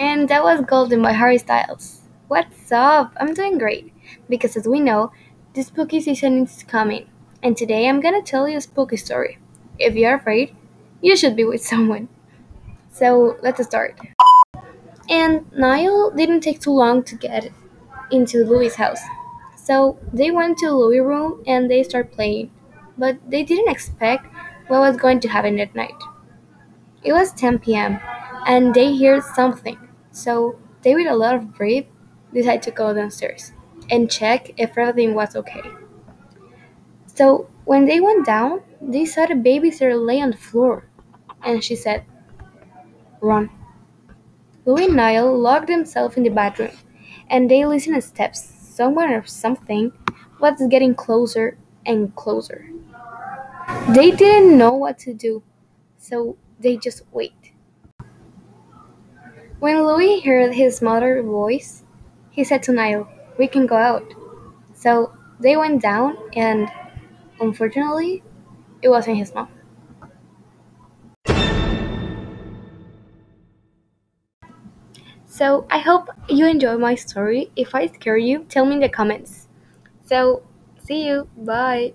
And that was Golden by Harry Styles. What's up? I'm doing great. Because as we know, the spooky season is coming. And today I'm gonna tell you a spooky story. If you're afraid, you should be with someone. So let's start. And Niall didn't take too long to get into Louis' house. So they went to Louis' room and they started playing. But they didn't expect what was going to happen that night. It was 10 p.m. and they heard something. So they, with a lot of grief, decided to go downstairs and check if everything was okay. So when they went down, they saw the babysitter lay on the floor, and she said, "Run." Louis and Niall locked themselves in the bathroom, and they listened to steps. Someone or something was getting closer and closer. They didn't know what to do, so they just wait. When Louis heard his mother's voice, he said to Niall, We can go out. So they went down, and unfortunately, it wasn't his mom. So I hope you enjoy my story. If I scare you, tell me in the comments. So see you. Bye.